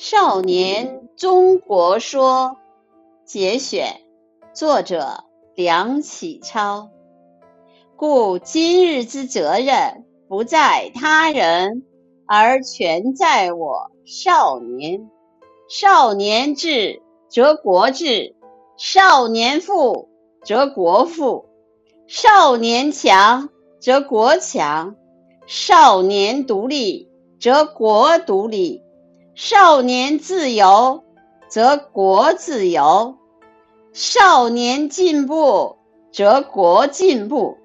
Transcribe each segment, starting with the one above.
少年中国说》节选，作者梁启超。故今日之责任，不在他人，而全在我少年。少年智，则国智；少年富，则国富；少年强，则国强；少年独立，则国独立。少年自由，则国自由；少年进步，则国进步；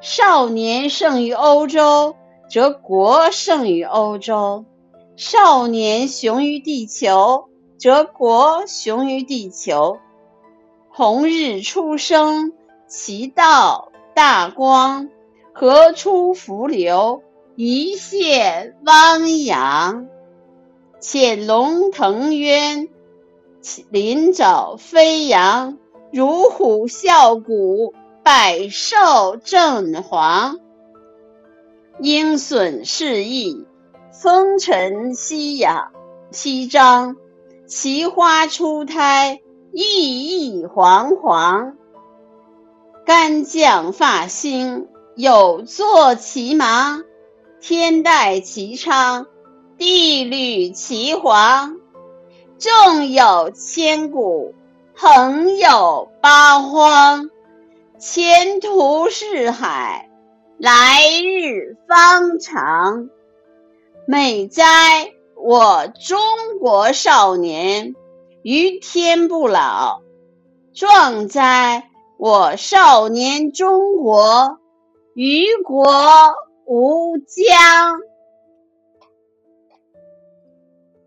少年胜于欧洲，则国胜于欧洲；少年雄于地球，则国雄于地球。红日初升，其道大光；河出伏流，一泻汪洋。潜龙腾渊，鳞爪飞扬，乳虎啸谷，百兽震惶。鹰隼试翼，风尘息扬息张，奇花初胎，熠熠煌煌。干将发硎，有作其芒；天戴其昌。地履其黄，纵有千古，横有八荒。前途似海，来日方长。美哉，我中国少年，于天不老；壮哉，我少年中国，于国无疆。